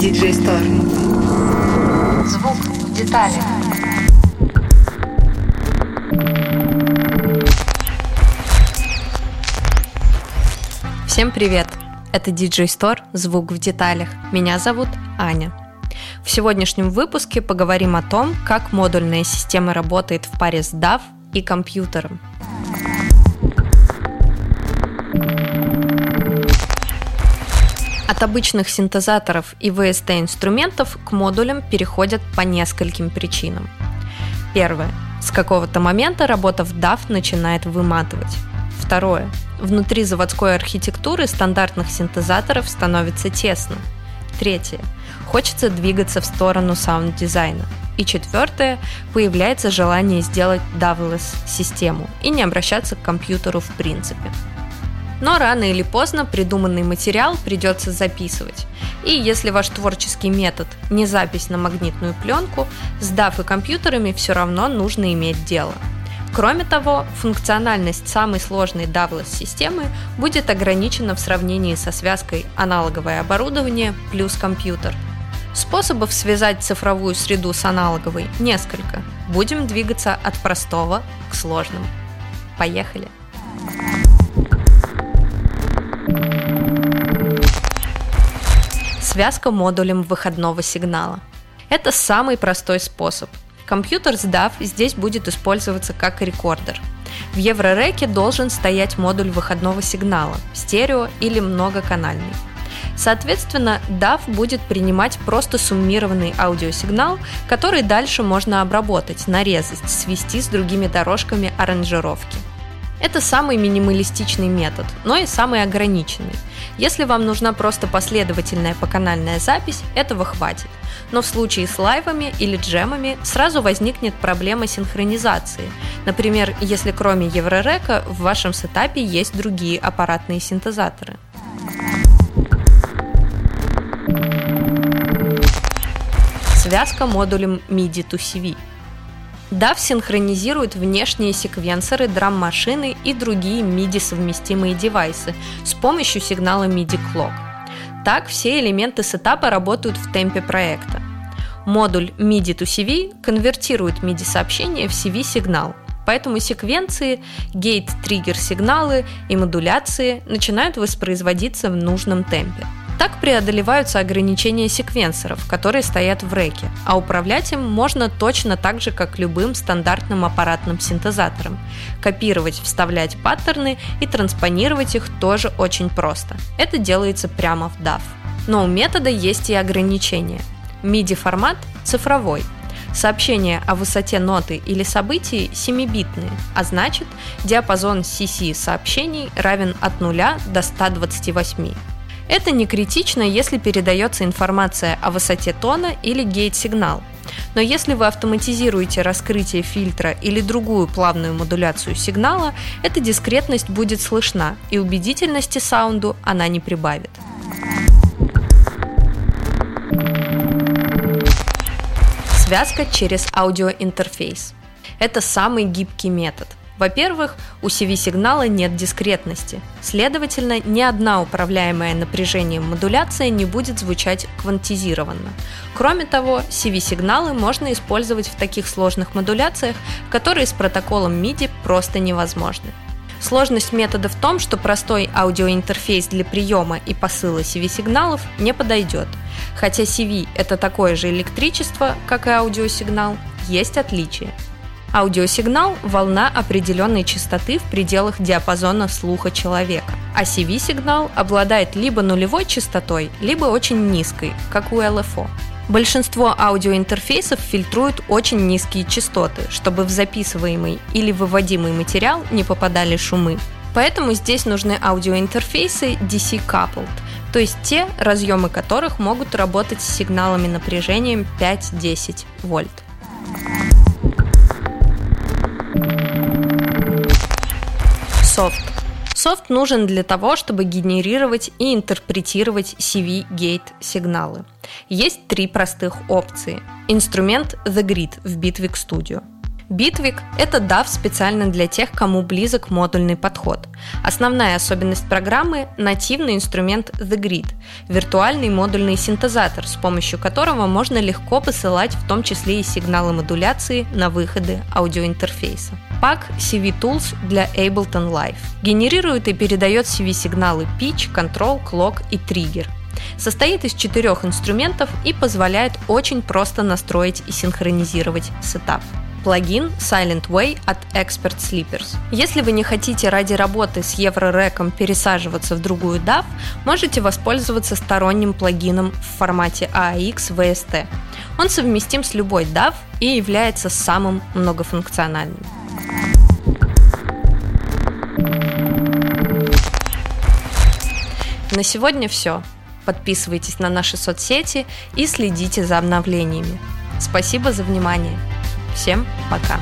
DJ Store. Звук в деталях. Всем привет! Это DJ Store «Звук в деталях». Меня зовут Аня. В сегодняшнем выпуске поговорим о том, как модульная система работает в паре с DAW и компьютером. От обычных синтезаторов и VST-инструментов к модулям переходят по нескольким причинам. Первое. С какого-то момента работа в DAW начинает выматывать. Второе. Внутри заводской архитектуры стандартных синтезаторов становится тесно. Третье. Хочется двигаться в сторону саунд-дизайна. И четвертое. Появляется желание сделать DAWless систему и не обращаться к компьютеру в принципе. Но рано или поздно придуманный материал придется записывать. И если ваш творческий метод не запись на магнитную пленку, с DAF и компьютерами все равно нужно иметь дело. Кроме того, функциональность самой сложной DAVLess-системы будет ограничена в сравнении со связкой аналоговое оборудование плюс компьютер. Способов связать цифровую среду с аналоговой несколько. Будем двигаться от простого к сложному. Поехали! Связка модулем выходного сигнала. Это самый простой способ. Компьютер с DAV здесь будет использоваться как рекордер. В Еврореке должен стоять модуль выходного сигнала, стерео или многоканальный. Соответственно, DAV будет принимать просто суммированный аудиосигнал, который дальше можно обработать, нарезать, свести с другими дорожками аранжировки. Это самый минималистичный метод, но и самый ограниченный. Если вам нужна просто последовательная поканальная запись, этого хватит. Но в случае с лайвами или джемами сразу возникнет проблема синхронизации. Например, если кроме Еврорека в вашем сетапе есть другие аппаратные синтезаторы. Связка модулем MIDI to CV – DAV синхронизирует внешние секвенсоры, драм-машины и другие MIDI-совместимые девайсы с помощью сигнала MIDI Clock. Так все элементы сетапа работают в темпе проекта. Модуль MIDI to CV конвертирует MIDI-сообщение в CV-сигнал, поэтому секвенции, гейт-триггер-сигналы и модуляции начинают воспроизводиться в нужном темпе – так преодолеваются ограничения секвенсоров, которые стоят в реке, а управлять им можно точно так же, как любым стандартным аппаратным синтезатором. Копировать, вставлять паттерны и транспонировать их тоже очень просто. Это делается прямо в DAW. Но у метода есть и ограничения. MIDI-формат цифровой, Сообщения о высоте ноты или событий 7-битные, а значит, диапазон CC сообщений равен от 0 до 128. Это не критично, если передается информация о высоте тона или гейт-сигнал. Но если вы автоматизируете раскрытие фильтра или другую плавную модуляцию сигнала, эта дискретность будет слышна, и убедительности саунду она не прибавит. Связка через аудиоинтерфейс. Это самый гибкий метод. Во-первых, у CV-сигнала нет дискретности. Следовательно, ни одна управляемая напряжением модуляция не будет звучать квантизированно. Кроме того, CV-сигналы можно использовать в таких сложных модуляциях, которые с протоколом MIDI просто невозможны. Сложность метода в том, что простой аудиоинтерфейс для приема и посыла CV-сигналов не подойдет. Хотя CV – это такое же электричество, как и аудиосигнал, есть отличия – Аудиосигнал – волна определенной частоты в пределах диапазона слуха человека, а CV-сигнал обладает либо нулевой частотой, либо очень низкой, как у LFO. Большинство аудиоинтерфейсов фильтруют очень низкие частоты, чтобы в записываемый или выводимый материал не попадали шумы. Поэтому здесь нужны аудиоинтерфейсы DC-coupled, то есть те, разъемы которых могут работать с сигналами напряжением 5-10 вольт. Софт. Софт нужен для того, чтобы генерировать и интерпретировать CV-гейт сигналы. Есть три простых опции. Инструмент The Grid в Bitwig Studio. Bitwig – это DAV специально для тех, кому близок модульный подход. Основная особенность программы – нативный инструмент The Grid – виртуальный модульный синтезатор, с помощью которого можно легко посылать в том числе и сигналы модуляции на выходы аудиоинтерфейса. Пак CV Tools для Ableton Live генерирует и передает CV-сигналы Pitch, Control, Clock и Trigger – состоит из четырех инструментов и позволяет очень просто настроить и синхронизировать сетап плагин Silent Way от Expert Sleepers. Если вы не хотите ради работы с Еврореком пересаживаться в другую DAW, можете воспользоваться сторонним плагином в формате AAX VST. Он совместим с любой DAW и является самым многофункциональным. На сегодня все. Подписывайтесь на наши соцсети и следите за обновлениями. Спасибо за внимание. Всем пока!